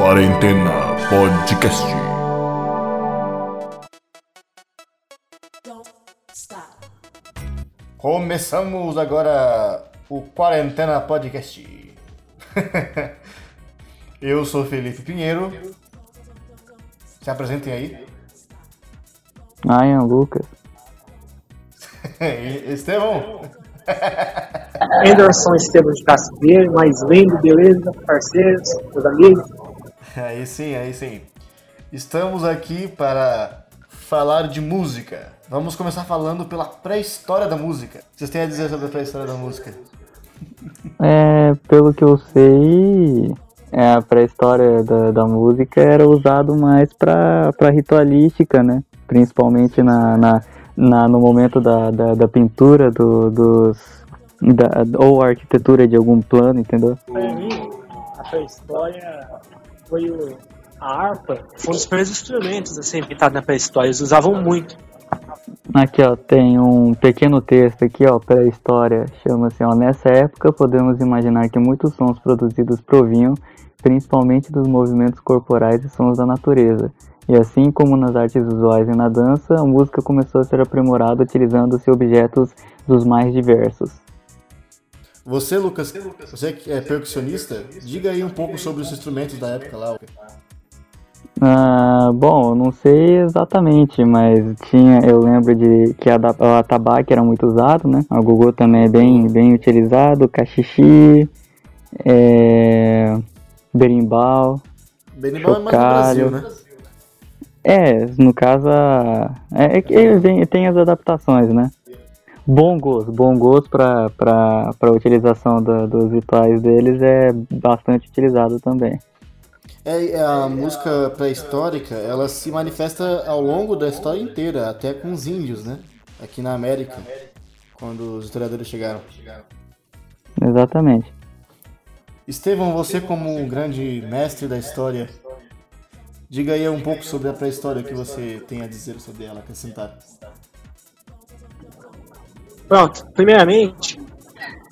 Quarentena Podcast. Começamos agora o Quarentena Podcast. Eu sou Felipe Pinheiro. Se apresentem aí. Ryan Lucas. Estevão. Anderson Estevam de Castro mais lindo, beleza, parceiros, meus amigos. Aí sim, aí sim. Estamos aqui para falar de música. Vamos começar falando pela pré-história da música. Vocês têm a dizer sobre a pré-história da música? É, pelo que eu sei, é, a pré-história da, da música era usado mais para ritualística, né? Principalmente na, na, na, no momento da, da, da pintura do, dos, da, ou arquitetura de algum plano, entendeu? Para mim, a pré-história foi o, a harpa, foi um dos primeiros instrumentos assim, pintados na pré-história, eles usavam muito. Aqui, ó, tem um pequeno texto aqui, ó, para a história. Chama assim, ó, nessa época podemos imaginar que muitos sons produzidos provinham principalmente dos movimentos corporais e sons da natureza. E assim como nas artes visuais e na dança, a música começou a ser aprimorada utilizando-se objetos dos mais diversos. Você, Lucas, você que é percussionista, diga aí um pouco sobre os instrumentos da época lá. Ah, bom, não sei exatamente, mas tinha, eu lembro de que a, o atabaque era muito usado, né? O gogô também é bem, bem utilizado, cachixi, é, berimbau, Berimbau é mais no Brasil, né? É, no caso, é, é tem as adaptações, né? Bongos, bongos para para utilização da, dos rituais deles é bastante utilizado também. É, a música pré-histórica, ela se manifesta ao longo da história inteira, até com os índios, né? Aqui na América, quando os historiadores chegaram. Exatamente. Estevão, você como um grande mestre da história, diga aí um pouco sobre a pré-história que você tem a dizer sobre ela, acrescentar. Pronto, primeiramente,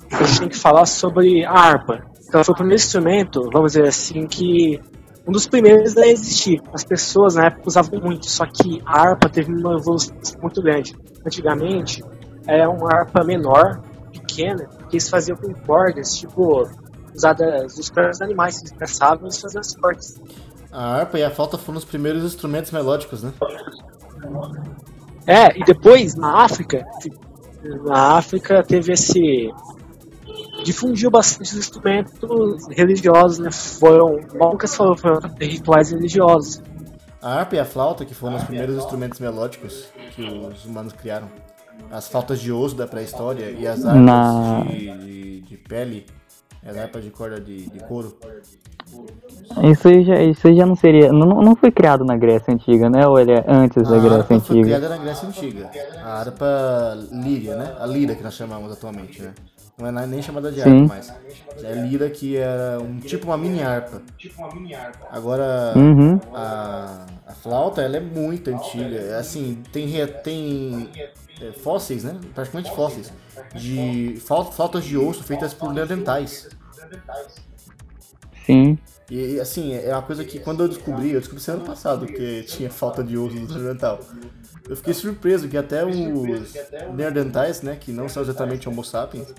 a gente tem que falar sobre a harpa. Então, foi o primeiro instrumento, vamos dizer assim, que um dos primeiros a existir. As pessoas na época usavam muito, só que a harpa teve uma evolução muito grande. Antigamente, era uma harpa menor, pequena, que eles faziam com cordas, tipo, usadas dos próprios animais que eles caçavam e faziam as cordas. A harpa e a flauta foram os primeiros instrumentos melódicos, né? É, e depois, na África, na África teve esse difundiu bastante os instrumentos religiosos, né? Foram, Lucas falou, foram rituais religiosos. A harpa e a flauta, que foram os primeiros instrumentos melódicos que os humanos criaram. As flautas de osso da pré-história e as harpas Na- de, de, de pele, as harpas de corda de, de couro. Isso aí já, isso aí já não seria. Não, não foi criado na Grécia Antiga, né? Ou ele é antes da A Grécia harpa foi Antiga? criada na Grécia Antiga. A harpa líria, né? A lira que nós chamamos atualmente, né? Não é nem chamada de Sim. harpa mais. É lira que era um tipo uma mini harpa. Agora, Uhum. a, a flauta, ela é muito antiga. Assim, tem, tem é, fósseis, né? Praticamente fósseis. De flau- flautas de osso feitas por neandertais. Sim. E, assim, é uma coisa que quando eu descobri, eu descobri isso ano passado, que tinha falta de osso no neandertal. Eu fiquei surpreso que até os neandertais, né, que não são exatamente homo sapiens,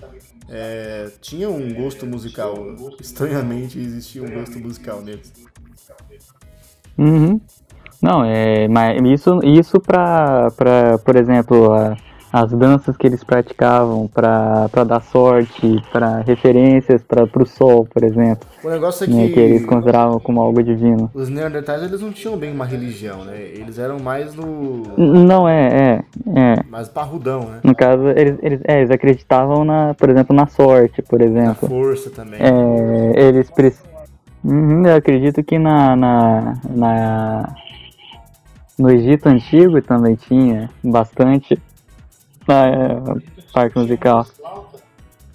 é, tinham um gosto musical. Estranhamente existia um gosto musical neles. Uhum. Não, é, mas isso, isso pra, pra, por exemplo, a- as danças que eles praticavam pra, pra dar sorte, pra referências pra, pro sol, por exemplo, O negócio é né, que que eles consideravam como algo divino. os neandertais eles não tinham bem uma religião, né? Eles eram mais no Não, é, é, é. mais parrudão, né? No caso, eles, eles, é, eles acreditavam, na, por exemplo, na sorte, por Na exemplo. força também. É, eles precis- Uhum, eu acredito que na, na, na- no Egito Antigo também tinha bastante a parte musical.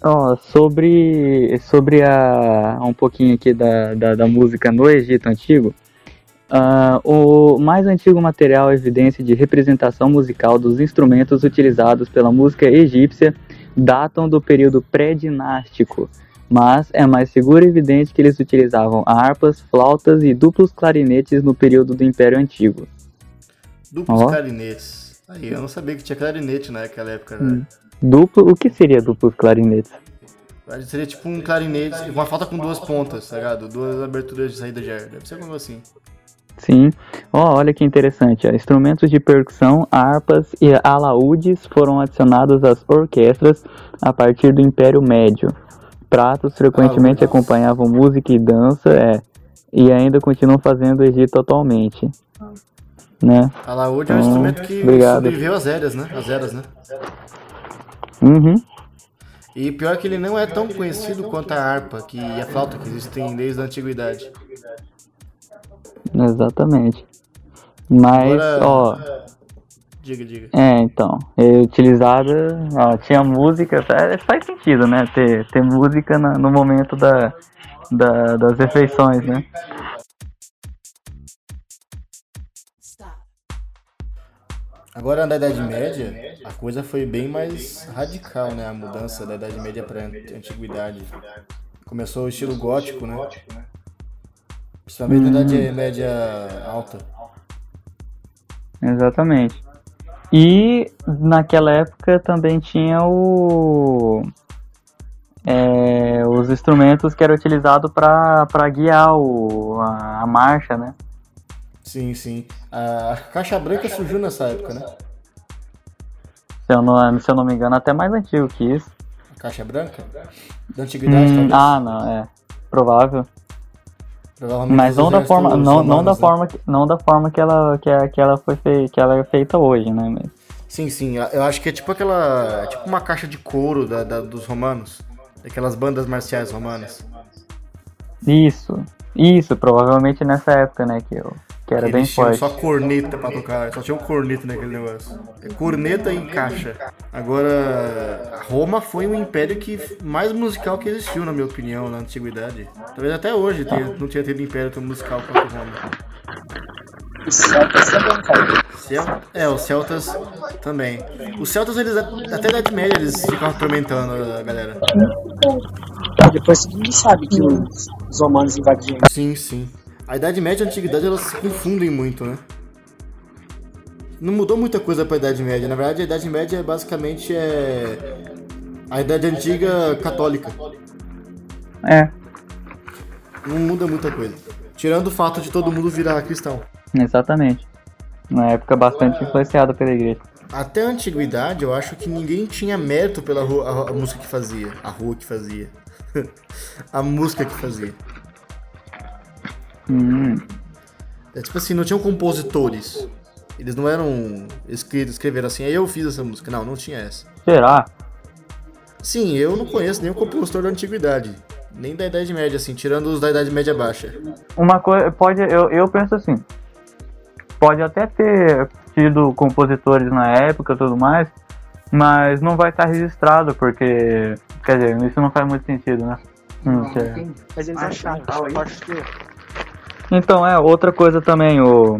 Ó, sobre sobre a um pouquinho aqui da, da, da música no Egito Antigo, ah, o mais antigo material é evidência de representação musical dos instrumentos utilizados pela música egípcia datam do período pré-dinástico, mas é mais seguro e evidente que eles utilizavam harpas, flautas e duplos clarinetes no período do Império Antigo. Duplos Ó. clarinetes. Aí, eu não sabia que tinha clarinete naquela época, né? Duplo, o que seria duplos clarinetes? Seria tipo um clarinete, uma flauta com duas pontas, tá ligado? Duas aberturas de saída de ar. Deve ser algo assim. Sim. Ó, olha que interessante. Instrumentos de percussão, harpas e alaúdes foram adicionados às orquestras a partir do Império Médio. Pratos frequentemente Alaúdes. acompanhavam música e dança, é, e ainda continuam fazendo o Egito atualmente. Né? A laúde é um Então, instrumento que obrigado. sobreviveu às eras, né? Às eras, né? Uhum. E pior que ele não é tão conhecido quanto a harpa que, a flauta que existem desde a antiguidade. Exatamente. Mas, Agora- ó, Diga, diga. É, então, é utilizada, ó, tinha música, é, faz sentido, né, ter, ter música na- no momento da, da- das refeições, né? Agora na Idade Média, a coisa foi bem mais radical, né? A mudança da Idade Média para Antiguidade. Começou o estilo gótico, né? Principalmente na Idade Média Alta. Exatamente. E naquela época também tinha o é, os instrumentos que eram utilizados para guiar o, a, a marcha, né? Sim, sim. A caixa branca surgiu nessa época, né? Se eu não, se eu não me engano, até mais antigo que isso. A caixa branca? Da antiguidade, Hum, talvez. ah, não, é provável. Provavelmente Mas não da forma, não, não da né? forma, que, não da forma que ela, que, a- que ela foi fei- que ela é feita hoje, né? Mas- Sim, sim. Eu acho que é tipo aquela. É tipo uma caixa de couro da, da- dos romanos. Daquelas bandas marciais romanas. Isso, isso, provavelmente nessa época, né? Que, eu, que era bem Eles tinham forte. só corneta pra tocar, só tinha um corneta naquele negócio. É corneta e caixa. Agora, Roma foi um império que mais musical que existiu, na minha opinião, na antiguidade. Talvez até hoje tenha- não tinha tido império tão musical quanto Roma. Os celtas também, cara. Cel- É, os celtas também. Os celtas, eles até a Idade Média, eles ficavam atormentando a galera. Depois todo mundo sabe que os, os romanos invadiam. Sim, sim. A Idade Média e a Antiguidade elas se confundem muito, né? Não mudou muita coisa pra Idade Média. Na verdade, a Idade Média é basicamente é a Idade Antiga católica. É, Não muda muita coisa. Tirando o fato de todo mundo virar cristão. exatamente. Uma época bastante influenciada pela igreja. Até a Antiguidade, eu acho que ninguém tinha mérito pela rua- a, a música que fazia. A rua que fazia. a música que fazia. Hum, É tipo assim, não tinham compositores. Eles não eram. escre- Escreveram assim, aí eu fiz essa música. Não, não tinha essa. será? Sim, eu não conheço nenhum compositor da antiguidade. Nem da Idade Média, assim, tirando os da Idade Média Baixa. Uma coisa, pode, eu, eu penso assim, pode até ter tido compositores na época e tudo mais, mas não vai estar registrado, porque, quer dizer, isso não faz muito sentido, né? Hum, que é- Mas eles acharam, eu acho que Então, é, outra coisa também, o,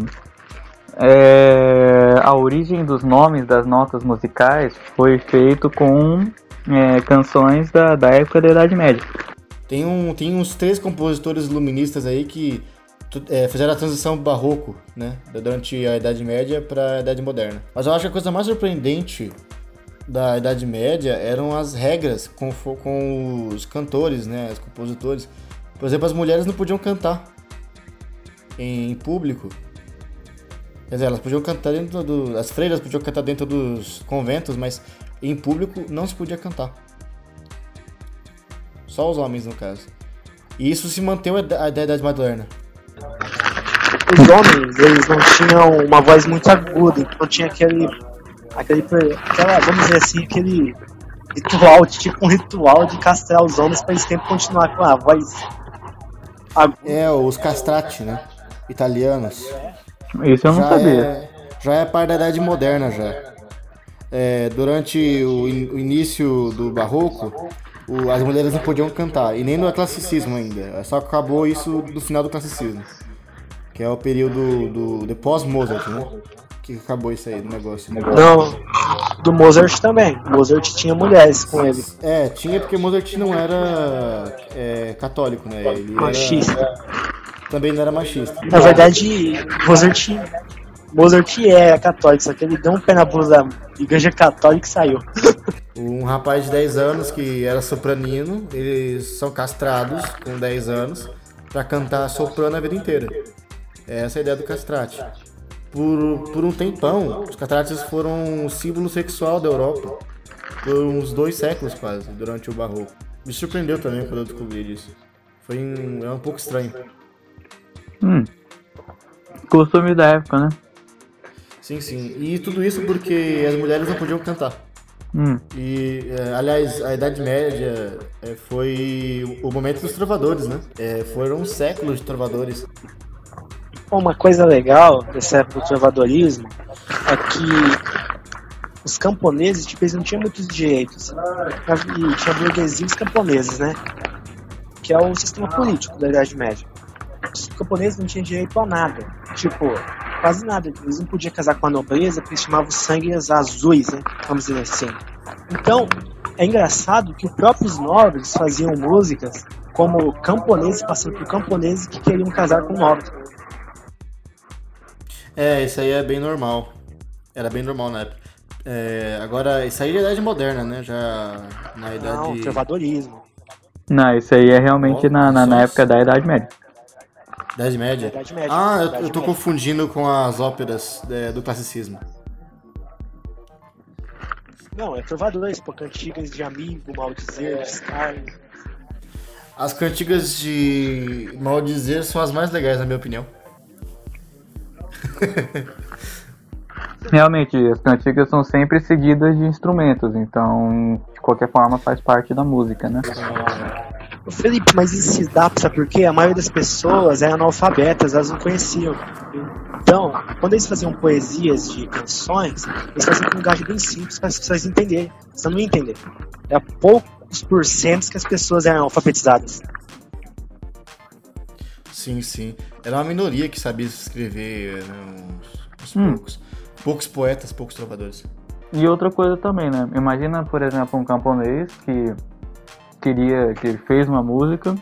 é, a origem dos nomes das notas musicais foi feito com é, canções da, da época da Idade Média. Tem, um, tem uns três compositores iluministas aí que é, fizeram a transição barroco, né? Durante a Idade Média para a Idade Moderna. Mas eu acho que a coisa mais surpreendente da Idade Média eram as regras com, com os cantores, né? Os compositores. Por exemplo, as mulheres não podiam cantar em público. Quer dizer, elas podiam cantar dentro do. As freiras podiam cantar dentro dos conventos, mas em público não se podia cantar. Só os homens, no caso. E isso se manteve a da Idade Moderna. os homens, eles não tinham uma voz muito aguda, então tinha aquele. aquele aquela, vamos dizer assim, aquele ritual, tipo um ritual de castrar os homens para eles sempre continuar com a voz aguda. É, os castrati, né? Italianos. Isso eu não já sabia. É, já é parte da Idade Moderna, já. É, durante o, in- o início do Barroco, o- as mulheres não podiam cantar. E nem no classicismo ainda. Só acabou isso no final do classicismo. Que é o período do, de pós-Mozart, né? Que acabou isso aí do negócio. Não, do Mozart também. Mozart tinha mulheres com ele. É, tinha porque Mozart não era é, católico, né? Ele era- Machista. Também não era machista. Na verdade, Mozart, Mozart é católico, só que ele deu um pé na bunda da igreja católica e saiu. Um rapaz de 10 anos que era sopranino, eles são castrados com 10 anos pra cantar soprano a vida inteira. Essa é a ideia do castrate. Por, por um tempão, os castrates foram um símbolo sexual da Europa. Por uns dois séculos quase, durante o barroco. Me surpreendeu também quando eu descobri isso. Foi um, é um pouco estranho. Hum. Costume da época, né? Sim, sim. E tudo isso porque as mulheres não podiam cantar. Hum. E, é, aliás, a Idade Média é, foi o momento dos trovadores, né? É, foram séculos de trovadores. Uma coisa legal desse época do trovadorismo é que os camponeses, tipo, eles não tinham muitos direitos. E tinha burguesia e os camponeses, né? Que é o sistema político da Idade Média. Os camponeses não tinham direito a nada. Tipo, quase nada. Eles não podiam casar com a nobreza porque eles chamavam sangue azuis, né? Vamos dizer assim. Então, é engraçado que os próprios nobres faziam músicas como camponeses passando por camponeses que queriam casar com nobres. É, isso aí é bem normal. Era bem normal na época. É, agora, isso aí é Idade Moderna, né? Já na Não, Idade. trovadorismo. Não, isso aí é realmente na, na, na época da Idade Média. Idade Média. Idade Média. Ah, eu, Idade eu tô Média. confundindo com as óperas é, do classicismo. Não, é trovadores, pô, cantigas de amigo, maldizer, descarne. As cantigas de maldizer são as mais legais, na minha opinião. Realmente, as cantigas são sempre seguidas de instrumentos, então de qualquer forma faz parte da música, né? Ô, Felipe, mas isso se dá, sabe por quê? A maioria das pessoas eram analfabetas, elas não conheciam. Então, quando eles faziam poesias de canções, eles faziam com um linguagem bem simples para as pessoas entenderem. Você não ia entender. É poucos porcentos que as pessoas eram alfabetizadas. Sim, sim. Era uma minoria que sabia escrever, né, uns, uns Hum. poucos. Poucos poetas, poucos trovadores. E outra coisa também, né? Imagina, por exemplo, um camponês que queria, que fez uma música,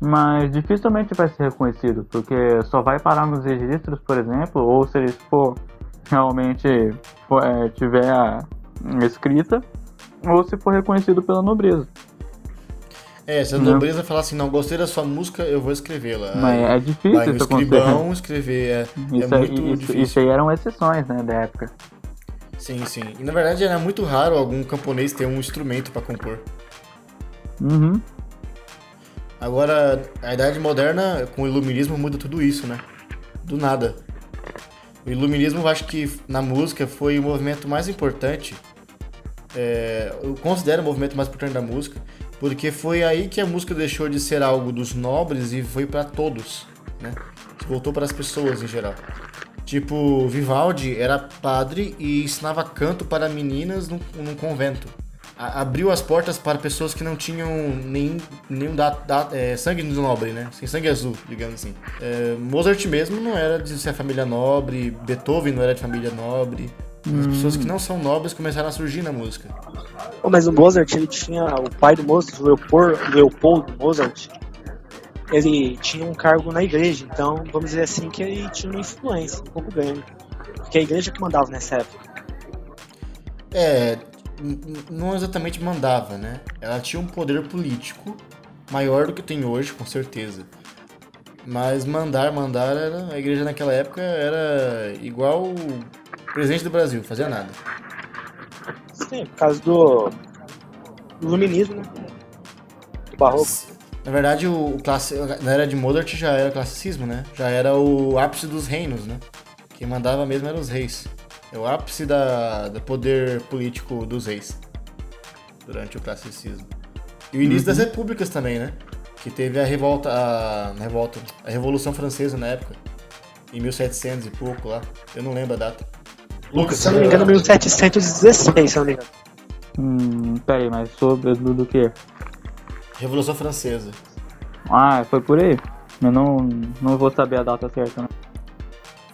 mas dificilmente vai ser reconhecido, porque só vai parar nos registros, por exemplo, ou se ele for realmente for, é, tiver a escrita, ou se for reconhecido pela nobreza. É, se a nobreza falar assim, não, gostei da sua música, eu vou escrevê-la. Mas é difícil vai um isso acontecer. escrever, é, é Isso, aí- muito isso, difícil. isso aí eram exceções, né, da época. Sim, sim. E na verdade era muito raro algum camponês ter um instrumento pra compor. Uhum. Agora, a Idade Moderna, com o Iluminismo, muda tudo isso, né? Do nada. O Iluminismo, eu acho que na música foi o movimento mais importante. é, eu considero o movimento mais importante da música, porque foi aí que a música deixou de ser algo dos nobres e foi pra todos, né? Voltou para as pessoas em geral. Tipo, Vivaldi era padre e ensinava canto para meninas num, num convento. Abriu as portas para pessoas que não tinham nenhum, nenhum da, da- é, sangue nobre, né? Sem sangue azul, digamos assim. É, Mozart mesmo não era de ser família nobre, Beethoven não era de família nobre. As pessoas que não são nobres começaram a surgir na música. Pô, mas o Mozart, ele tinha. O pai do Mozart, o Leopoldo, Leopoldo Mozart, ele tinha um cargo na igreja. Então, vamos dizer assim, que ele tinha uma influência um pouco grande. Porque a igreja que mandava nessa época. É, não exatamente mandava, né? Ela tinha um poder político maior do que tem hoje, com certeza. Mas mandar, mandar, era, a igreja naquela época era igual o presidente do Brasil, fazia nada. Sim, por causa do, iluminismo, né? Do barroco. Na verdade, o, o classe, na era de Mozart já era classicismo, né? Já era o ápice dos reinos, né? Quem mandava mesmo eram os reis. É o ápice da, do poder político dos reis durante o classicismo. E o início das repúblicas também, né? Que teve a revolta, a, a revolta, a Revolução Francesa na época, em 1700 e pouco lá. Eu não lembro a data. Lucas, Se eu não me engano, 1716, se eu não me engano. Hum, peraí, mas sobre do, do que? Revolução Francesa. Ah, foi por aí? Eu não, não vou saber a data certa, não.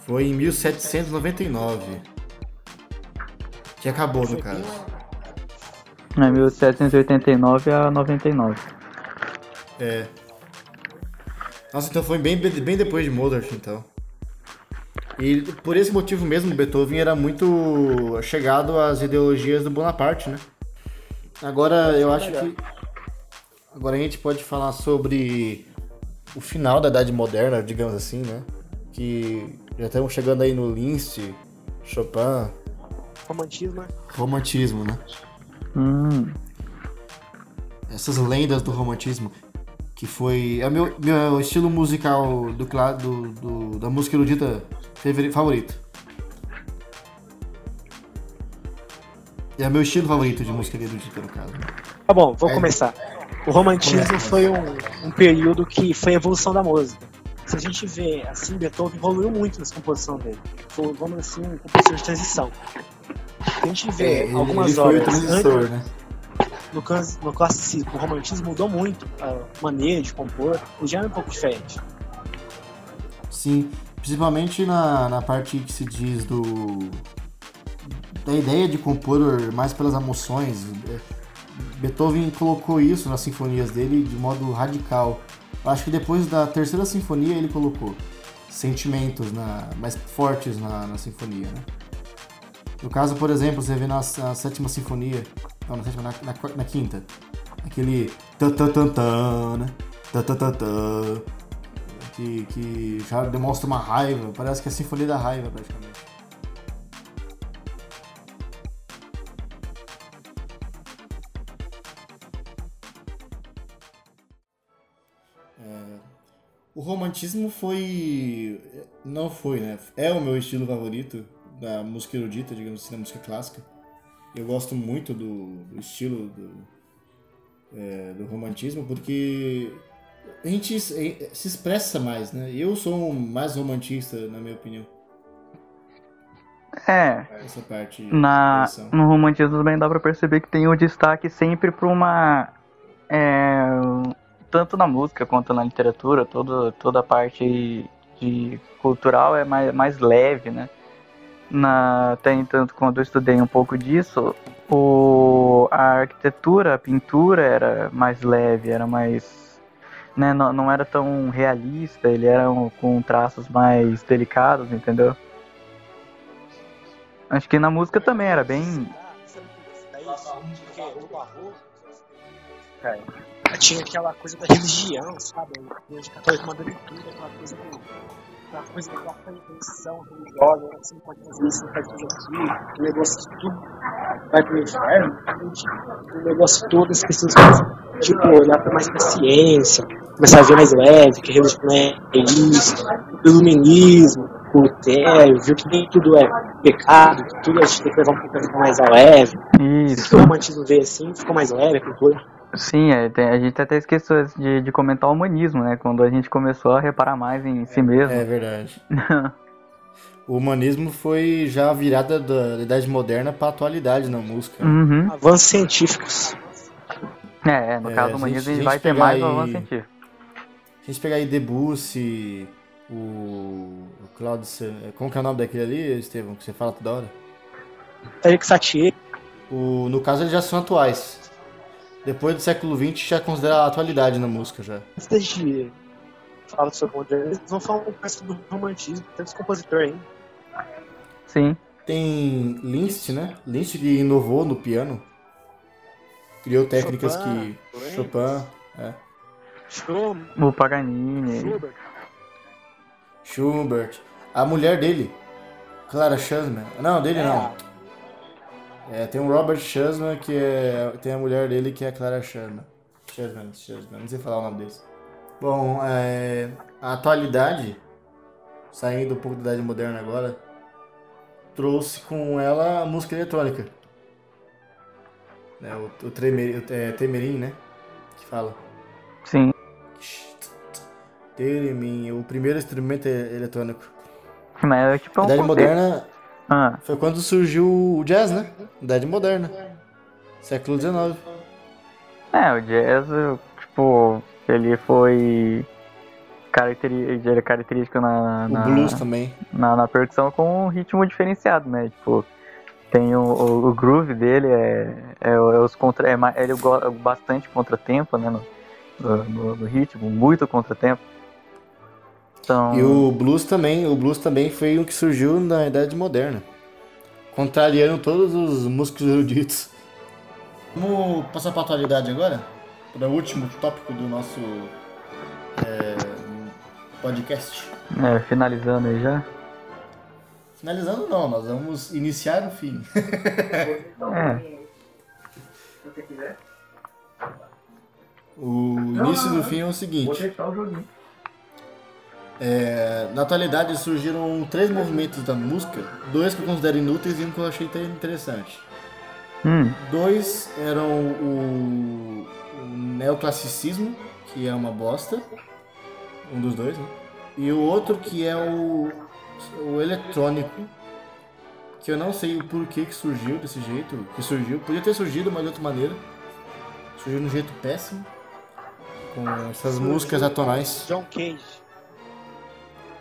Foi em 1799. Que acabou, no caso. É 1789 a 99. É. Nossa, então foi bem, bem depois de Mozart, então. E por esse motivo mesmo, Beethoven era muito chegado às ideologias do Bonaparte, né? Agora, eu acho que... Agora a gente pode falar sobre o final da Idade Moderna, digamos assim, né? Que já estamos chegando aí no Linz, Chopin, Romantismo, né? romantismo, né? Hum, essas lendas do romantismo, que foi é o meu, meu estilo musical do, do, do- da música erudita favori- favorito. É o meu estilo favorito de música erudita, no caso. Tá bom, vou É. começar. O romantismo Começa. foi um, um período que foi a evolução da música. Se a gente vê, assim, Beethoven evoluiu muito nessa composição dele. Foi, vamos assim, um compositor de transição. A gente vê É, algumas ele foi o obras antes, né? no, no classicismo, o romantismo mudou muito a maneira de compor, o já é um pouco diferente. Sim, principalmente na, na parte que se diz do. da ideia de compor mais pelas emoções. É, Beethoven colocou isso nas sinfonias dele de modo radical. Eu acho que depois da terceira sinfonia ele colocou sentimentos na, mais fortes na, na sinfonia, né? No caso, por exemplo, você vê na, na sétima sinfonia, não, na sétima, na, na, na quinta, aquele tan tan tan tan, né? Tan, tan, tan, tan, que, que já demonstra uma raiva, parece que é a sinfonia da raiva praticamente. É, o romantismo foi. Não foi, né? É o meu estilo favorito da música erudita, digamos assim, da música clássica. Eu gosto muito do, do estilo do, é, do romantismo porque a gente se se expressa mais, né? Eu sou um mais romantista, na minha opinião, é, essa parte. na, no romantismo também dá pra perceber que tem o destaque sempre pra uma. é, tanto na música quanto na literatura, todo, toda a parte de cultural é mais, mais leve, né? Na, até entanto, quando eu estudei um pouco disso, o, a arquitetura, a pintura era mais leve, era mais. Né, não, não era tão realista, ele era um- com traços mais delicados, entendeu? Acho que na música também era bem. Cara, tinha aquela coisa da religião, sabe? A igreja mandando tudo, aquela coisa do, aquela coisa da compreensão religiosa, você não pode fazer isso, não pode fazer aquilo, o negócio que tudo vai pro inferno, o negócio todo, as pessoas começam, tipo, olhar pra mais pra ciência, começar a ver mais leve, que a religião é isso, o iluminismo, o viu que nem tudo é pecado, que tudo a gente tem que levar um pouco mais a leve. Isso. O romantismo veio assim, ficou mais leve a cultura. Sim, é, tem- a gente até esqueceu de, de comentar o humanismo, né? Quando a gente começou a reparar mais em si mesmo. É verdade. O humanismo foi já a virada da, da Idade Moderna para a atualidade na música. Uhum. Avanços científicos. É, é, no É, caso a do humanismo gente- a gente vai ter pegar mais o aí- avanço científico. Se a gente pegar aí Debussy, o, o Claudio... Se- Como que é o nome daquele ali, Estevão, que você fala toda hora? Eric Satie, O, no caso, eles já são atuais. Depois do século XX, já considera a atualidade na música, já. antes da gente falar sobre o modernismo, vamos falar um pouco sobre o romantismo, tantos compositores aí. Sim. Tem Liszt, né? Liszt que inovou no piano. Criou técnicas Chopin, que... Chopin, é. Schumann, O Paganini. Schubert, Schubert. A mulher dele, Clara Schumann. Não, dele não. É, tem um Robert Schumann que é. Tem a mulher dele que é a Clara Schumann. Schumann, Schumann, não sei falar o nome desse. Bom, é, a atualidade, saindo um pouco da idade moderna agora, trouxe com ela a música eletrônica. Né, o, o, tremer, o é, Temerim, né? Que fala. Sim. Teremin, o primeiro instrumento é eletrônico. Mas é tipo A um idade moderna Ah, Foi quando surgiu o jazz, né? Idade moderna. Século XIX. é, o jazz, tipo, ele foi é característico na, O na, blues também. na, na percussão com um ritmo diferenciado, né? Tipo, Tem o, o, o groove dele, é, é, o- é os contra, é, ele go- bastante contratempo, né? No, no- no ritmo, muito contratempo. Então, E o blues também, o blues também foi o que surgiu na Idade Moderna. Contrariando todos os músicos eruditos. Vamos passar para a atualidade agora? Para o último tópico do nosso é, podcast. é, finalizando aí já. Finalizando não, nós vamos iniciar o fim. É, O início do fim é o seguinte. É, na atualidade surgiram três movimentos da música, dois que eu considero inúteis e um que eu achei até interessante. hum, Dois eram o, o neoclassicismo, que é uma bosta, um dos dois, né? E o outro que é o, o eletrônico, que eu não sei o porquê que surgiu desse jeito, que surgiu, podia ter surgido, mas de outra maneira. Surgiu de um jeito péssimo, com essas músicas atonais. John Cage.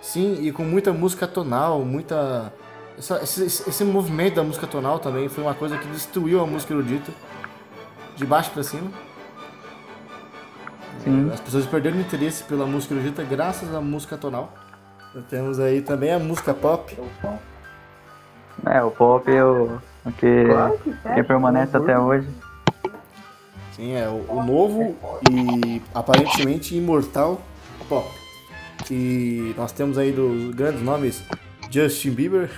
Sim, e com muita música tonal, muita. essa- esse, esse- movimento da música tonal também foi uma coisa que destruiu a música erudita. De baixo pra cima. sim. As pessoas perderam o interesse pela música erudita graças à música tonal. Temos aí também a música pop. É, o pop é o, o que, que permanece até hoje. Sim, é o, o novo e aparentemente imortal pop. Que nós temos aí dos grandes nomes Justin Bieber,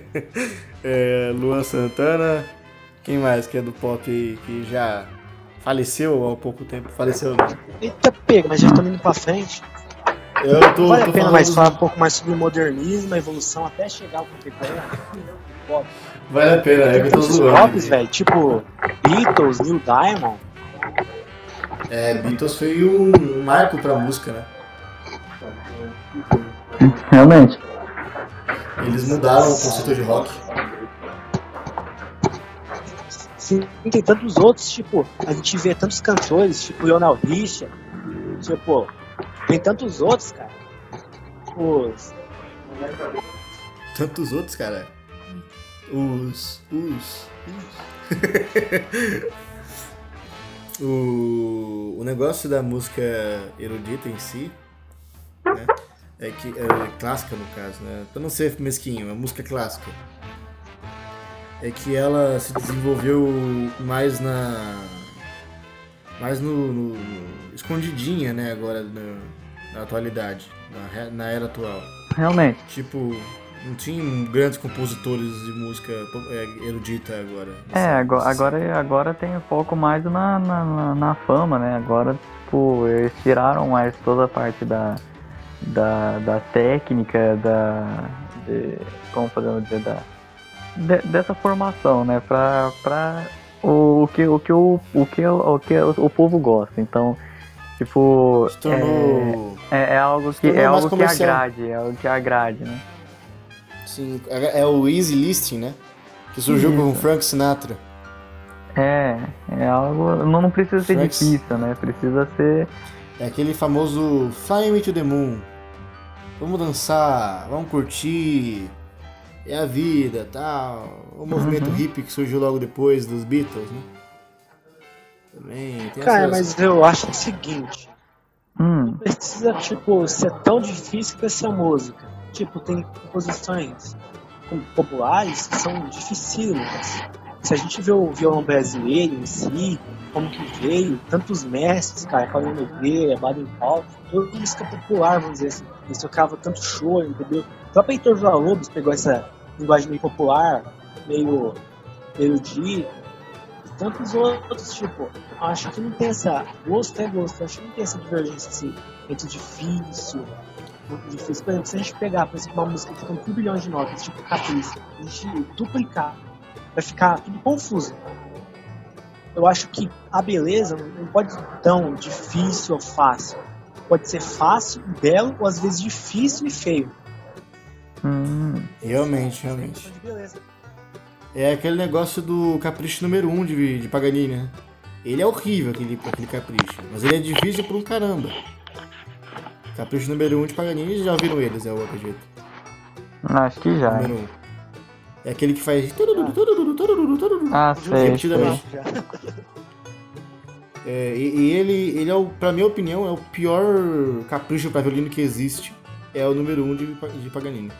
é, Luan Santana, quem mais que é do pop que já faleceu há pouco tempo? Faleceu não. Eita, pega, mas já estamos indo pra frente. Eu tô, vale tô a pena mais falar um pouco mais sobre o modernismo, a evolução, até chegar ao contemporâneo. Pop. Vale a pena, é que eu tô zoando. pops, velho, tipo Beatles, Neil Diamond. É, Beatles foi um marco pra música, né? Realmente. Eles mudaram o conceito de rock. Sim, tem tantos outros, tipo, a gente vê tantos cantores, tipo Lionel Richard, tipo, tem tantos outros, cara. Os, Tantos outros, cara. Os. Os. os. o, o negócio da música erudita em si, né? É que. É, clássica no caso, né? Pra não ser mesquinho, é música clássica. É que ela se desenvolveu mais na. Mais no. no- no- escondidinha, né? Agora, na, na atualidade, na, na era atual. Realmente. Tipo, não tinha grandes compositores de música é, erudita agora. É, agora, agora, agora tem foco mais na, na, na- na fama, né? Agora, tipo, eles tiraram mais toda a parte da, da, da técnica, da. De, como podemos dizer, da. de- dessa formação, né? Pra, pra o, o que, o, que o, o, que, o, que o, povo gosta. Então, tipo. Tornou. É, é algo que, é algo que agrade, é algo que agrade, né? Sim, é, é o easy listening, né? Que surgiu com o Frank Sinatra. É, é algo. Não, não precisa ser Frank- difícil, né? Precisa ser. É aquele famoso Fly Me to the Moon. Vamos dançar, vamos curtir. É a vida, tal. O movimento Uhum. hippie que surgiu logo depois dos Beatles, né? Também tem cara, essas- mas eu acho o seguinte, Hum, precisa, tipo, ser tão difícil que essa música. Tipo, tem composições populares que são dificílimas. Se a gente vê o violão brasileiro em si, como que veio, tantos mestres, cara, Paulo Nogueira, Baden Powell, toda música popular, vamos dizer assim. Eles tocavam tanto choro, entendeu? O próprio Heitor Villa-Lobos pegou essa linguagem meio popular, meio e tantos outros, tipo, acho que não tem essa, gosto é gosto, acho que não tem essa divergência assim, entre difícil, muito difícil. Por exemplo, se a gente pegar, por exemplo, uma música que tem um bilhão de notas, tipo Capricho, a gente duplicar, vai ficar tudo confuso. Eu acho que a beleza não pode ser tão difícil ou fácil. Pode ser fácil, belo, ou às vezes difícil e feio. hum, Realmente, realmente. De beleza. É aquele negócio do capricho número 1 um de, de Paganini, né? Ele é horrível, aquele, aquele capricho. Mas ele é difícil por um caramba. Capricho número 1 um de Paganini, já ouviram eles, é o acredito. acho que já. Número 1. Um. É aquele que faz. Ah, sei. Repetidamente. É, e, e ele, ele é, o, pra minha opinião, é o pior capricho pra violino que existe. É o número 1 um de, de Paganini.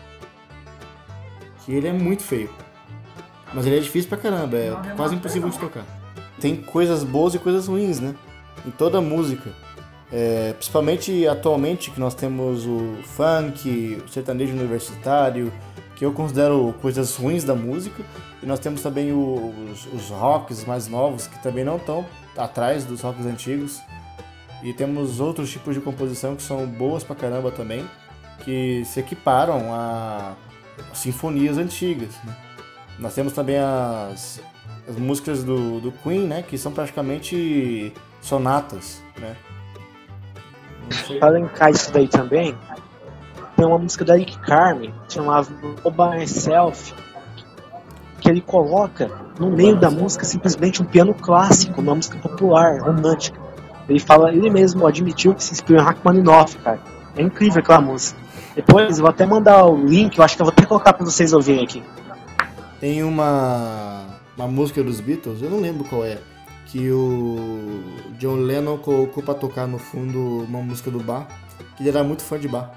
Que ele é muito feio. Mas ele é difícil pra caramba, é quase impossível de tocar. Tem coisas boas e coisas ruins, né? Em toda música. É, principalmente atualmente, que nós temos o funk, o sertanejo universitário, que eu considero coisas ruins da música. E nós temos também o- os, os rocks mais novos, que também não estão atrás dos rocks antigos. E temos outros tipos de composição que são boas pra caramba também, que se equiparam a sinfonias antigas. né? Nós temos também as, as músicas do, do Queen, né, que são praticamente sonatas, né? Para linkar isso daí também, tem uma música da Rick Carmen, chamada All By Myself, que ele coloca no meio da música simplesmente um piano clássico, uma música popular, romântica. Ele fala, ele mesmo admitiu que se inspirou em Rachmaninoff, cara. É incrível aquela música. Depois eu vou até mandar o link, eu acho que eu vou até colocar pra vocês ouvirem aqui. Tem uma, uma música dos Beatles, eu não lembro qual é, que o John Lennon colocou pra tocar no fundo uma música do Bach, que ele era muito fã de Bach.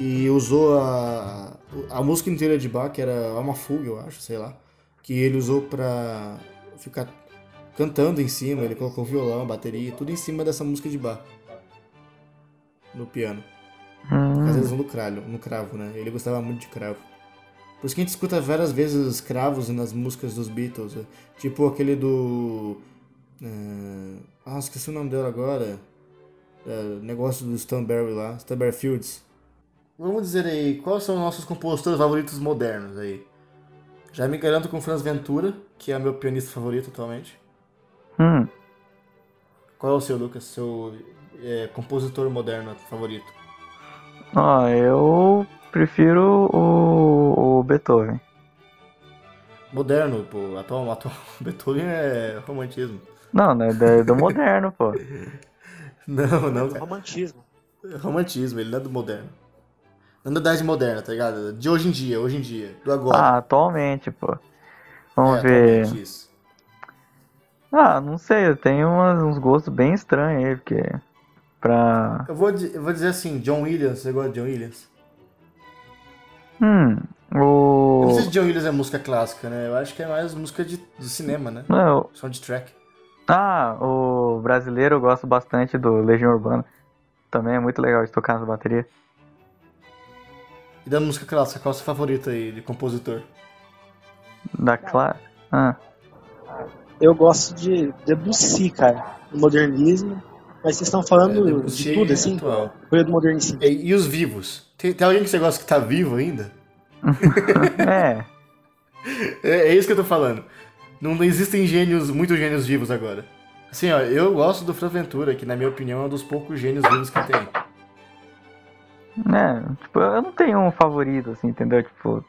E usou a, a música inteira de Bach, que era uma fuga, eu acho, sei lá, que ele usou pra ficar cantando em cima, ele colocou violão, bateria, tudo em cima dessa música de Bach. No piano. Hum, Às vezes no cralho, no cravo, né? Ele gostava muito de cravo. Por isso que a gente escuta várias vezes cravos nas músicas dos Beatles. né? Tipo aquele do. é, Ah, esqueci o nome dela agora. É, negócio do Stanberry lá, Stanberry Fields. Vamos dizer aí, quais são os nossos compositores favoritos modernos aí? Já me garanto com Franz Ventura, que é meu pianista favorito atualmente. hum. Qual é o seu, Lucas? Seu é, compositor moderno favorito? Ó, eu prefiro o, o Beethoven. Moderno, pô. Atual, atual. Beethoven é romantismo. Não, né? Do, do moderno, pô. Não, não, cara. Romantismo. É romantismo, ele não é do moderno. Não da idade moderna, tá ligado? De hoje em dia, hoje em dia. Do agora. Ah, atualmente, pô. Vamos É, ver. Ah, não sei, eu tenho umas- uns gostos bem estranhos aí, porque. Pra. Eu vou, eu vou dizer assim, John Williams, você gosta de John Williams? Hum. Eu não O. sei se John Williams é música clássica, né? Eu acho que é mais música de, de cinema, né? Não, Soundtrack. ah, o brasileiro eu gosto bastante do Legião Urbana. Também é muito legal de tocar nas baterias. E da música clássica, qual é o seu favorito aí de compositor? Da Clara. Ah. Eu gosto de Debussy, cara, do modernismo. Mas vocês estão falando É, Debussy de tudo, é assim? atual. Coisa do modernismo. E, e os vivos? Tem, tem alguém que você gosta que tá vivo ainda? É. É, é isso que eu tô falando. Não, não existem gênios, muitos gênios vivos agora. Assim, ó, eu gosto do Fran Ventura, que na minha opinião é um dos poucos gênios vivos que tem. É, tipo, eu não tenho um favorito, assim, entendeu? Tipo,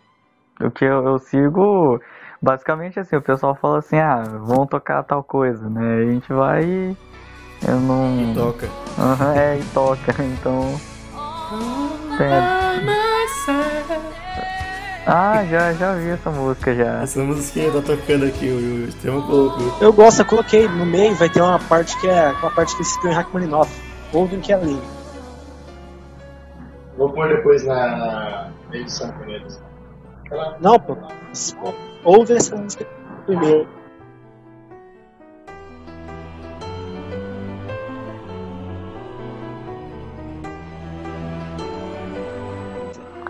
o que eu, eu sigo, basicamente assim, o pessoal fala assim, ah, vão tocar tal coisa, né? A gente vai e eu não. Toca. Aham, é, e toca, então. Tem... Ah, já, já vi essa música já. Essa musiquinha tá tocando aqui, o, o Estevão colocou. Eu gosto, eu coloquei no meio, vai ter uma parte que é uma parte que se inspirou em Rachmaninoff. Ouvem que é lindo. Vou pôr depois na edição com eles. Não, pô. Ouve essa música primeiro.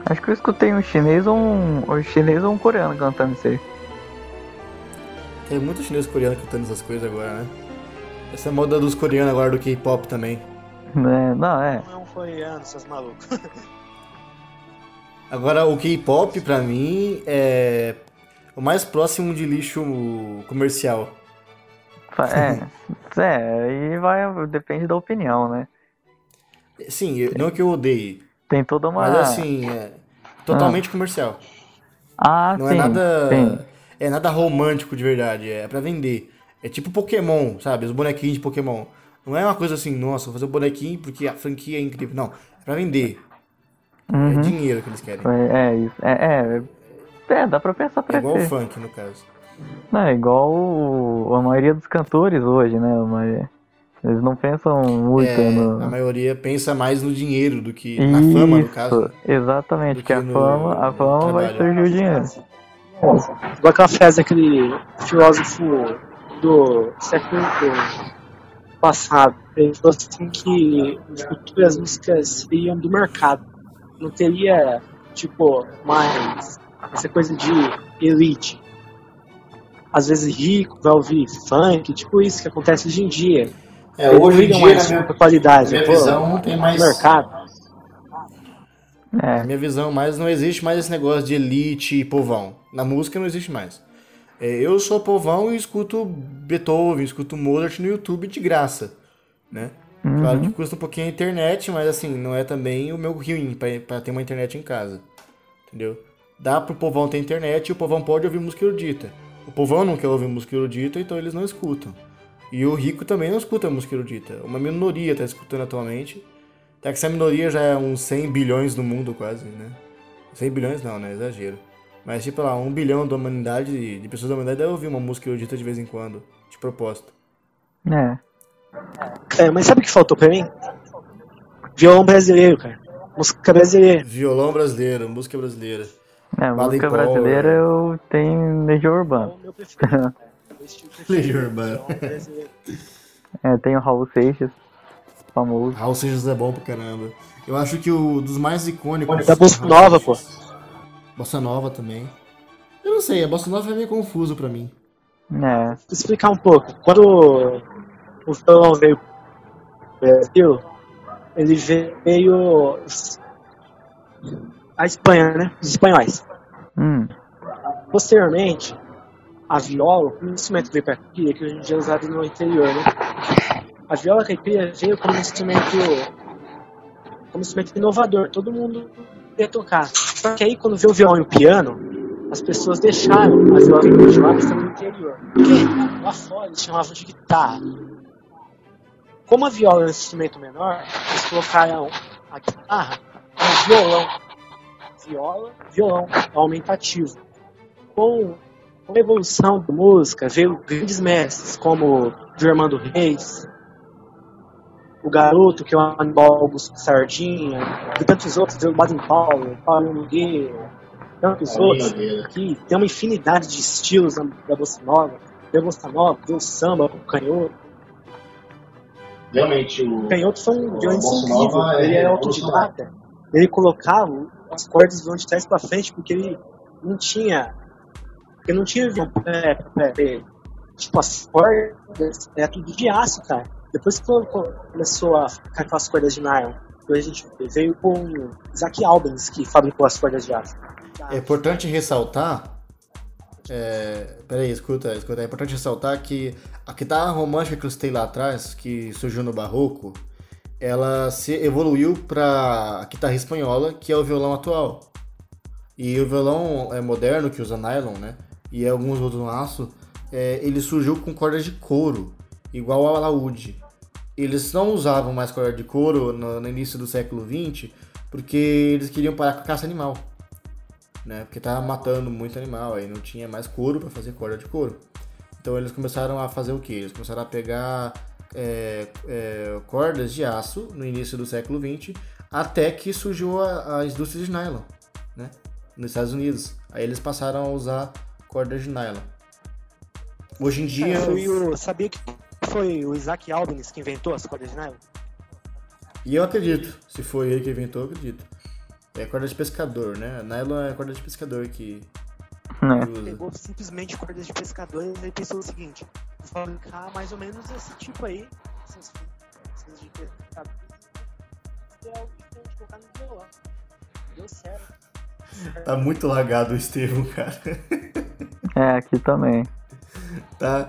Acho que eu escutei um chinês ou um, um chinês ou um coreano cantando isso aí. Tem muito chinês e coreano cantando essas coisas agora, né? Essa é a moda dos coreanos agora do K-pop também. Né? Não, é. Não foi anos, seus malucos. Agora, o K-pop, pra mim, é o mais próximo de lixo comercial. É, é, aí vai, depende da opinião, né? Sim, eu- não que eu odeie, Tem toda uma. mas assim, é totalmente comercial. Ah, Não sim, é nada. sim. É nada romântico de verdade, é pra vender. É tipo Pokémon, sabe? Os bonequinhos de Pokémon. Não é uma coisa assim, nossa, vou fazer um bonequinho porque a franquia é incrível. Não, é pra vender. É Uhum. dinheiro que eles querem. É, é isso. É, é, É, dá pra pensar É pra igual o funk, no caso. Não, é igual o- a maioria dos cantores hoje, né? Mas eles não pensam muito É, no. a maioria pensa mais no dinheiro do que na fama, no caso. Isso, exatamente, que a no- fama, a fama vai surgir o dinheiro. Igual aquela frase daquele filósofo do século passado. Ele falou assim que no futuro as músicas seriam do mercado. Não teria, tipo, mais essa coisa de elite. Às vezes rico vai ouvir funk, tipo isso que acontece hoje em dia. É, Eles hoje em dia, mais minha, pra qualidade. minha pô, visão, não tem mais. mercado. Na É, minha visão, mais não existe mais esse negócio de elite e povão. Na música não existe mais. É, eu sou povão e escuto Beethoven, escuto Mozart no YouTube de graça, né? Claro que custa um pouquinho a internet, mas assim, não é também o meu ruim pra ter uma internet em casa. Entendeu? Dá pro povão ter internet e o povão pode ouvir música erudita. O povão não quer ouvir música erudita, então eles não escutam. E o rico também não escuta música erudita. Uma minoria tá escutando atualmente. Até que essa minoria já é uns 100 bilhões no mundo quase, né? 100 bilhões não, né? Exagero. Mas tipo lá, um bilhão da humanidade, de pessoas da humanidade deve ouvir uma música erudita de vez em quando, de propósito. é. É, mas sabe o que faltou pra mim? Violão brasileiro, cara. Música brasileira. Violão brasileiro, música brasileira. É, música brasileira eu tenho Legião É Urbana. o. Legião Urbana. É, tenho Raul Seixas, famoso. Raul Seixas é bom pra caramba. Eu acho que o dos mais icônicos. Da Raul Nova, pô. Bossa Nova também. Eu não sei, a Bossa Nova é meio confuso pra mim. É, Vou explicar um pouco. Quando o violão veio pro Brasil, ele veio a Espanha, né? Os espanhóis. hum, Posteriormente, a viola, como instrumento veio para aqui, que hoje em dia é usado no interior, né? A viola caipira veio como instrumento, como instrumento inovador. Todo mundo ia tocar. Só que aí, quando veio o violão e o piano, as pessoas deixaram a viola caipira de lado e estavam no interior. Porque lá fora eles chamavam de guitarra. Como a viola é um instrumento menor, eles colocaram a guitarra no violão. Viola, violão, aumentativo com, com a evolução da música, veio grandes mestres como Germando Reis, o Garoto, que é o Aníbal Augusto Sardinha, e tantos outros, o Baden Powell, Paulo Nogueira, tantos outros, que tem uma infinidade de estilos da Bossa Nova, veio a Bossa Nova, o samba, o canhoto. Realmente, o. Canhoto foi um Bossa incrível, é ele era autodidata, ele colocava as cordas de trás pra frente, porque ele não tinha porque não tinha violão é, é, tipo as cordas é tudo de aço, cara. Depois que começou a ficar com as cordas de nylon, a gente veio com Isaac Albans que fabricou as cordas de aço. É importante ressaltar. É, peraí, escuta, escuta. É importante ressaltar que a guitarra romântica que eu citei lá atrás, que surgiu no Barroco, ela se evoluiu para a guitarra espanhola, que é o violão atual. E o violão é moderno, que usa nylon, né? E alguns outros no aço, é, ele surgiu com cordas de couro, igual ao alaúde. Eles não usavam mais corda de couro no, no início do século XX, porque eles queriam parar com a caça animal né? Porque tava matando muito animal, aí não tinha mais couro para fazer corda de couro. Então eles começaram a fazer o que? Eles começaram a pegar é, é, cordas de aço no início do século XX, até que surgiu a, a indústria de nylon, né? Nos Estados Unidos. Aí eles passaram a usar cordas de nylon. Hoje em dia. É, foi o, sabia que foi o Isaac Albans que inventou as cordas de nylon? E eu acredito, se foi ele que inventou, eu acredito. É corda de pescador, né? Nylon é corda de pescador que né? usa. Pegou simplesmente cordas de pescadores e pensou o seguinte: vou fabricar mais ou menos esse tipo aí, essas essas de pescador, e é algo diferente, colocar no violão. Deu certo. Tá muito lagado o Estevão, cara. É, aqui também. Tá.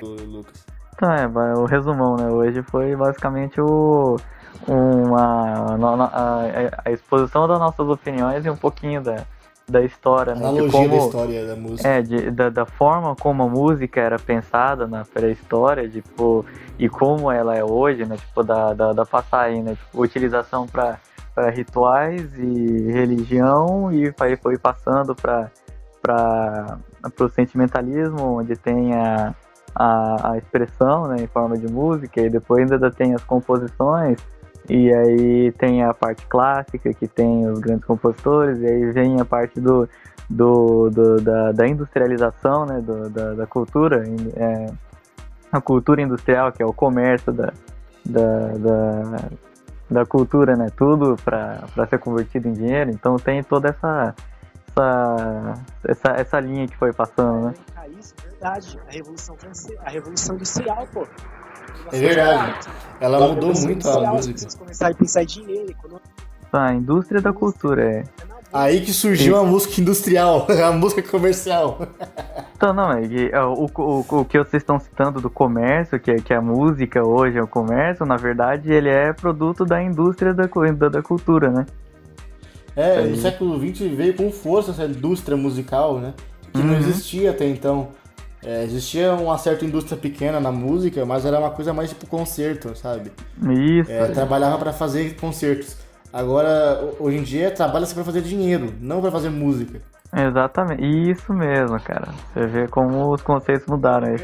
Lucas. Tá, é, o resumão, né? Hoje foi basicamente o, uma, a, a- a exposição das nossas opiniões e um pouquinho da, da história, né? De Analogia como, da história da música. É, de, da, da forma como a música era pensada na pré-história, tipo, e como ela é hoje, né? Tipo, da, da, da passagem, né? Tipo, utilização para rituais e religião e aí foi passando para para o sentimentalismo, onde tem a, a, a, expressão né, em forma de música, e depois ainda tem as composições, e aí tem a parte clássica, que tem os grandes compositores, e aí vem a parte do, do, do da, da, industrialização né, do, da, da cultura, é, a cultura industrial, que é o comércio da, da, da, da cultura, né? Tudo para ser convertido em dinheiro. Então tem toda essa, essa, essa, essa linha que foi passando, né? Isso, verdade. A Revolução Francesa, a Revolução Industrial, pô. É verdade. Ela mudou muito a música. Vocês começaram a pensar em dinheiro, economia. Tá, a indústria da cultura, é. Aí que surgiu a música industrial, a música comercial. Então, não, é, é, o, o, o que vocês estão citando do comércio, que, que a música hoje é o comércio, na verdade ele é produto da indústria da, da, da cultura, né? É, Aí. no século XX veio com força essa indústria musical, né? Que uhum. não existia até então. É, existia uma certa indústria pequena na música, mas era uma coisa mais tipo concerto, sabe? Isso. É, trabalhava para fazer concertos. Agora, hoje em dia, trabalha-se para fazer dinheiro, não para fazer música. Exatamente, isso mesmo, cara. Você vê como os conceitos mudaram aí.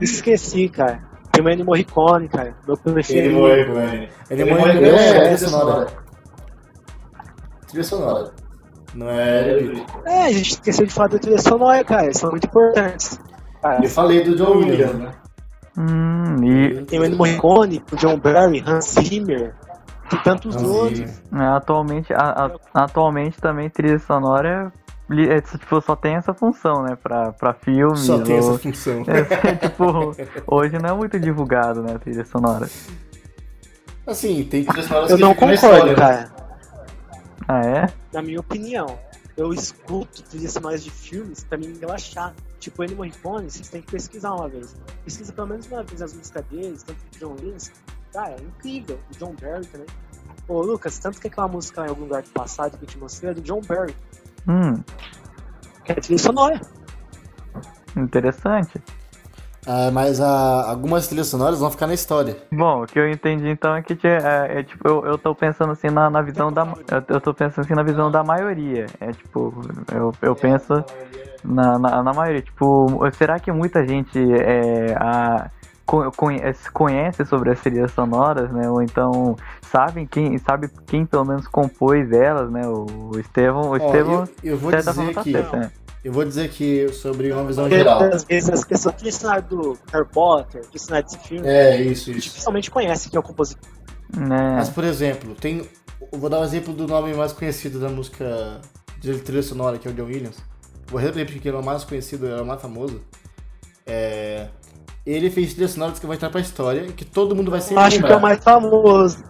Esqueci, cara. Tem o Ennio Morricone, cara. Meu preferido. Morricone. Ennio Morricone é trilha sonora. Trilha sonora. Não é É, a gente esqueceu de falar da trilha sonora, cara. Eles são muito importantes. Cara. Eu falei do John Williams, né? Hum, e... Tem o Ennio Morricone, o John Barry, Hans Zimmer. Tem tantos outros. É, atualmente, a, a, atualmente também trilha sonora é, tipo, só tem essa função, né? Pra, pra filmes. Só tem ou... essa função. É, tipo, hoje não é muito divulgado, né? A trilha sonora. Assim, tem trilha sonora Eu não concordo, né? Ah, é? Na minha opinião, eu escuto trilhas sonoras de filmes pra me relaxar. Tipo, Ennio Morricone, vocês têm que pesquisar uma vez. Pesquisa pelo menos uma vez as músicas deles, tanto de John Williams, Cara, é incrível. O John Barry também. Ô, Lucas, tanto que aquela música em algum lugar do passado que eu te mostrei é do John Barry. Hum. Que é trilha sonora. Interessante. Ah, mas ah, algumas trilhas sonoras vão ficar na história. Bom, o que eu entendi então é que é, é tipo, eu, eu tô pensando assim na, na visão da. Eu, eu tô pensando assim na visão da maioria. É tipo, eu, eu penso na, na, na maioria. Tipo, será que muita gente é, a, conhece, conhece sobre as trilhas sonoras, né? Ou então sabem quem sabe quem pelo menos compôs elas, né? O Estevão, o Estevão, eu, eu vou dizer que né? Eu vou dizer que sobre uma visão geral. Às vezes as pessoas trilha do Harry Potter, trilha desse filme, é isso, isso. dificilmente conhece quem é o compositor. Né? Mas por exemplo, tem, eu vou dar um exemplo do nome mais conhecido da música de trilha sonora que é o John Williams. Vou repetir porque ele é o mais conhecido, ele é o mais famoso. É, ele fez trilhas sonoras que vai entrar pra história e que todo mundo vai sempre Acho lembrar. que é o mais famoso.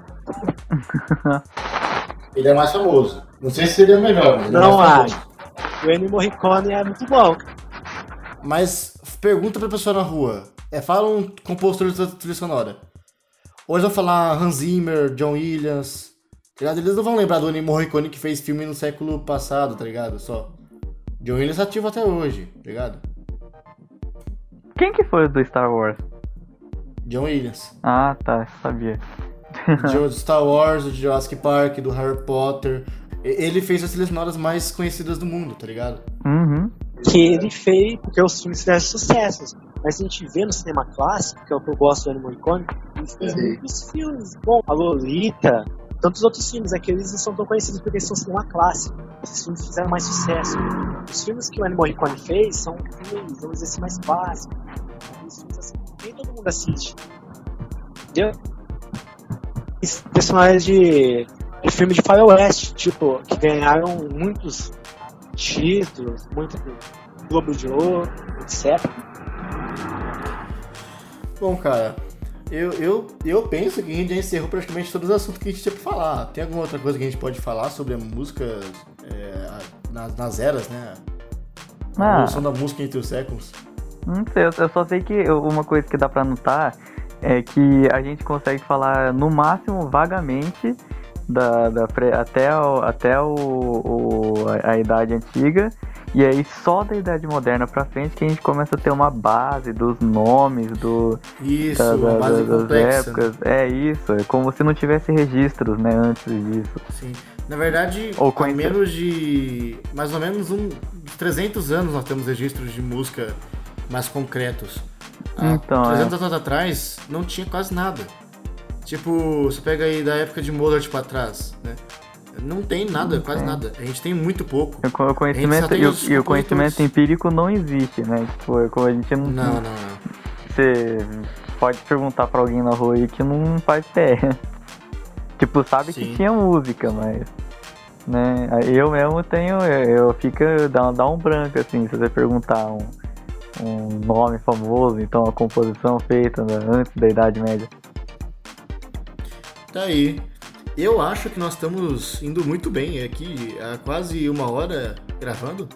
ele é mais famoso. Não sei se seria melhor, mas Não é acho. O Ennio Morricone é muito bom. Mas pergunta pra pessoa na rua. É, fala um compositor de trilha sonora. Hoje vão falar Hans Zimmer, John Williams. Tá ligado? Eles não vão lembrar do Ennio Morricone que fez filme no século passado, tá ligado? Só. John Williams é ativo até hoje, tá ligado? Quem que foi do Star Wars? John Williams. Ah, tá, sabia. do Star Wars, do Jurassic Park, do Harry Potter. Ele fez as trilhas sonoras mais conhecidas do mundo, tá ligado? Uhum. Que ele fez porque os filmes fizeram sucessos. Mas a gente vê no cinema clássico, que é o que eu gosto do Ennio Morricone, ele fez muitos filmes. Bom, a Lolita, tantos outros filmes, aqueles não são tão conhecidos porque são cinema clássico. Esses filmes fizeram mais sucesso. Os filmes que o Ennio Morricone fez são filmes, vamos dizer assim, mais básicos. Os filmes assim, nem todo mundo assiste. Entendeu? Personagens de, de filme de faroeste, tipo, que ganharam muitos títulos, muito Globo de Ouro, etc. Bom, cara, eu, eu, eu penso que a gente já encerrou praticamente todos os assuntos que a gente tinha pra falar. Tem alguma outra coisa que a gente pode falar sobre a música é, nas, nas eras, né? A Ah. evolução da música entre os séculos. Não sei, eu eu só sei que uma coisa que dá pra notar é que a gente consegue falar no máximo vagamente da, da pré- até, o, até o, o- a, idade antiga E aí só da Idade Moderna pra frente que a gente começa a ter uma base dos nomes, do, Isso, da- uma da- base da- das complexa. né? épocas. É isso, é como se não tivesse registros, né, antes disso. Sim. Na verdade, Ou conhece- menos de. mais ou menos um, 300 anos nós temos registros de música mais concretos. Há Então, 300 anos atrás não tinha quase nada. Tipo, você pega aí da época de Mozart pra trás, né? Não tem nada, quase nada. A gente tem muito pouco. O co- o conhecimento, e, o, os e o conhecimento empírico não existe, né? Tipo, é como a gente não. Não, não, não. Você pode perguntar pra alguém na rua aí que não faz ideia. Tipo, sabe que Sim. tinha música, mas. Né? Eu mesmo tenho. Eu, eu fico. Dá, dá um branco assim, se você perguntar um, um nome famoso, então a composição feita né, antes da Idade Média. Tá aí. Eu acho que nós estamos indo muito bem aqui, há quase uma hora gravando.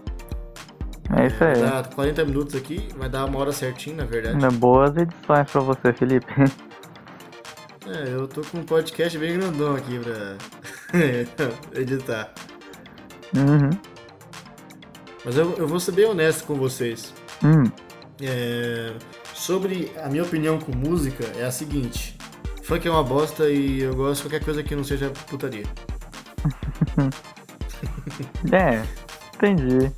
É isso aí. Dá 40 minutos aqui, vai dar uma hora certinho, na verdade. Boas edições pra você, Felipe. É, eu tô com um podcast bem grandão aqui pra editar. Uhum. Mas eu, eu vou ser bem honesto com vocês. Hum. É, sobre a minha opinião com música é a seguinte: funk é uma bosta e eu gosto de qualquer coisa que não seja putaria. É, entendi.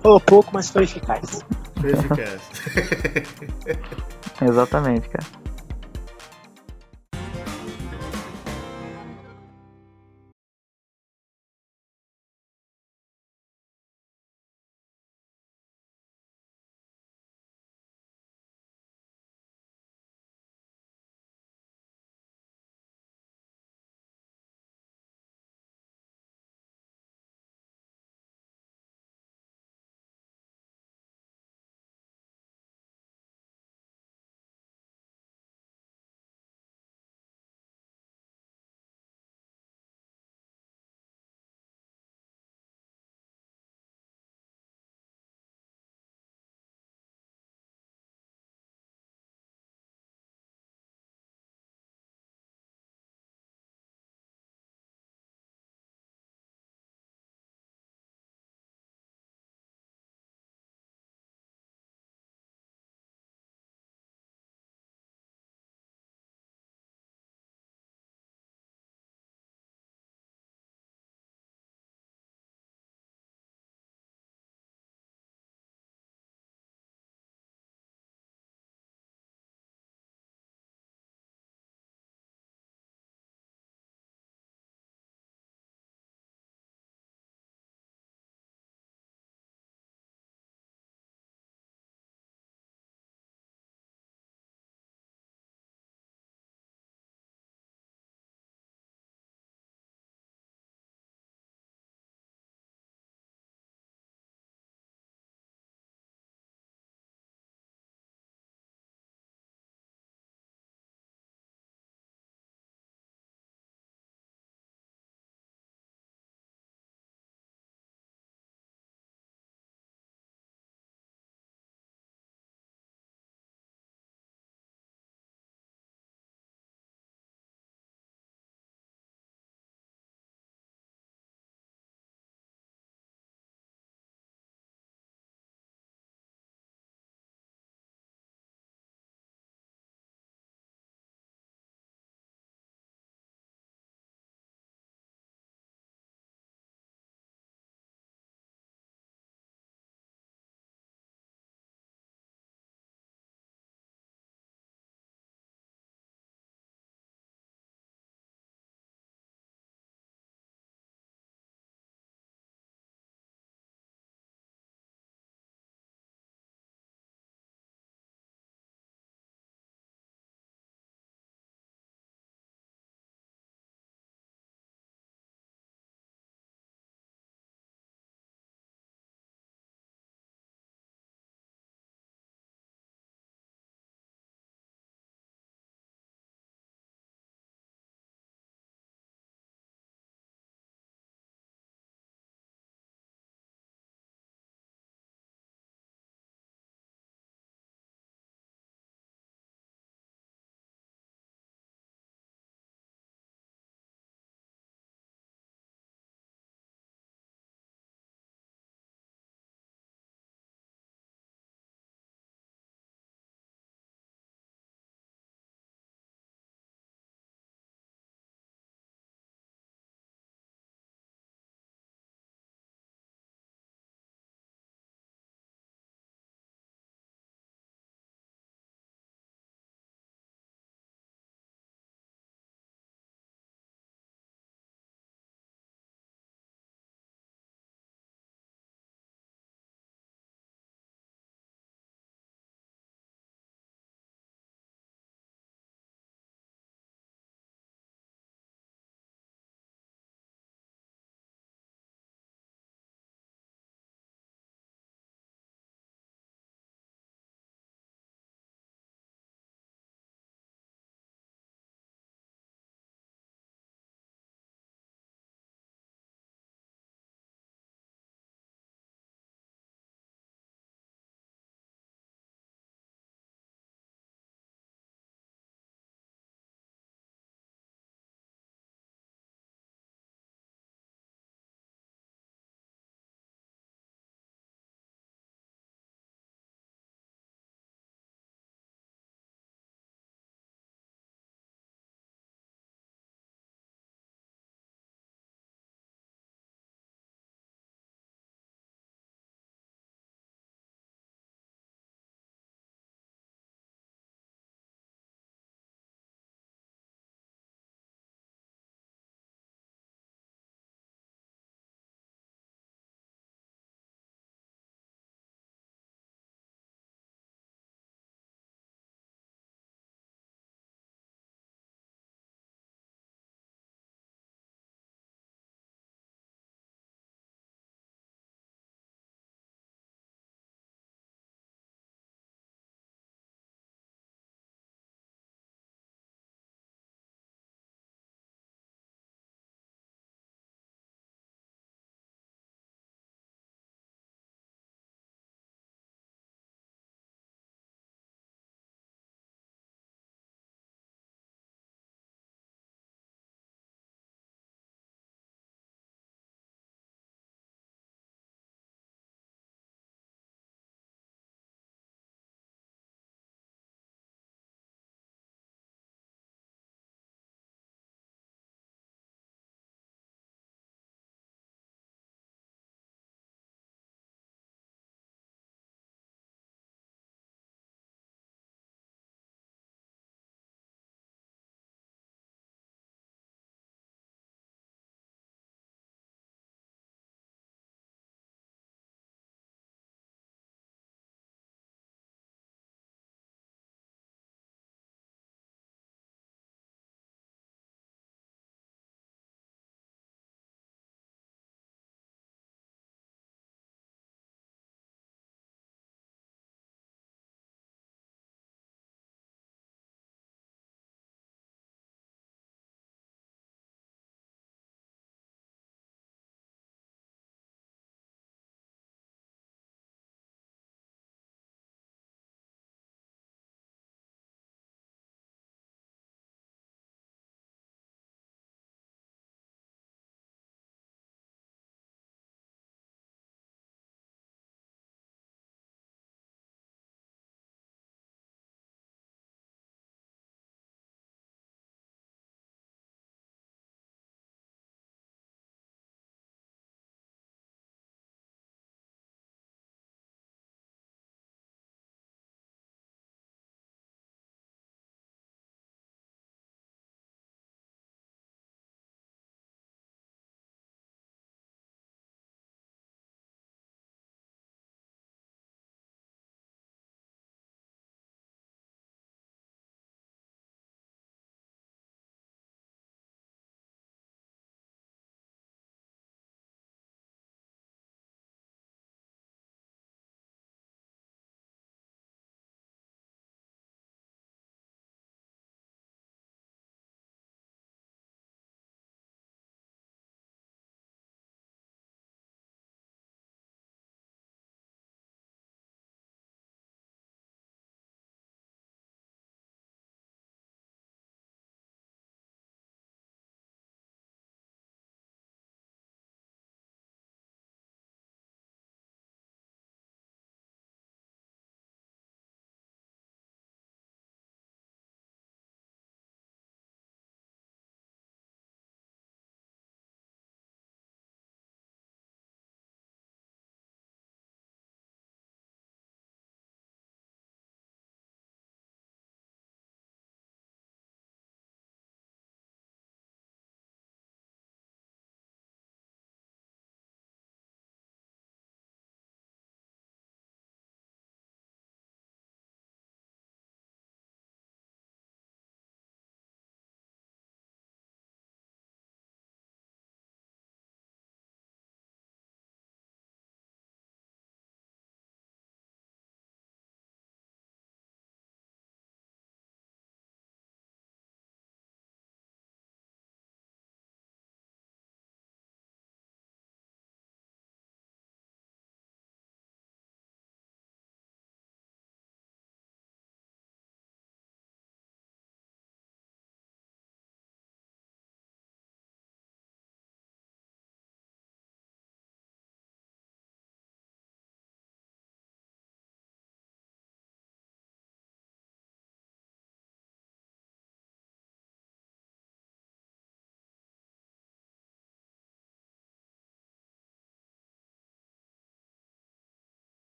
Falou pouco, mas foi eficaz. Foi eficaz. Exatamente, cara.